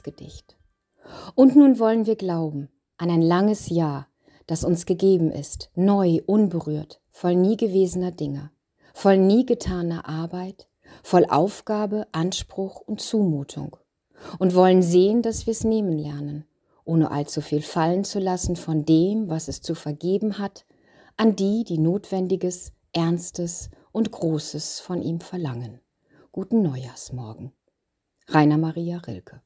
Weihnachtsgedicht. Und nun wollen wir glauben an ein langes Jahr, das uns gegeben ist, neu, unberührt, voll nie gewesener Dinge, voll nie getaner Arbeit, voll Aufgabe, Anspruch und Zumutung. Und wollen sehen, dass wir es nehmen lernen, ohne allzu viel fallen zu lassen von dem, was es zu vergeben hat, an die, die Notwendiges, Ernstes und Großes von ihm verlangen. Guten Neujahrsmorgen. Rainer Maria Rilke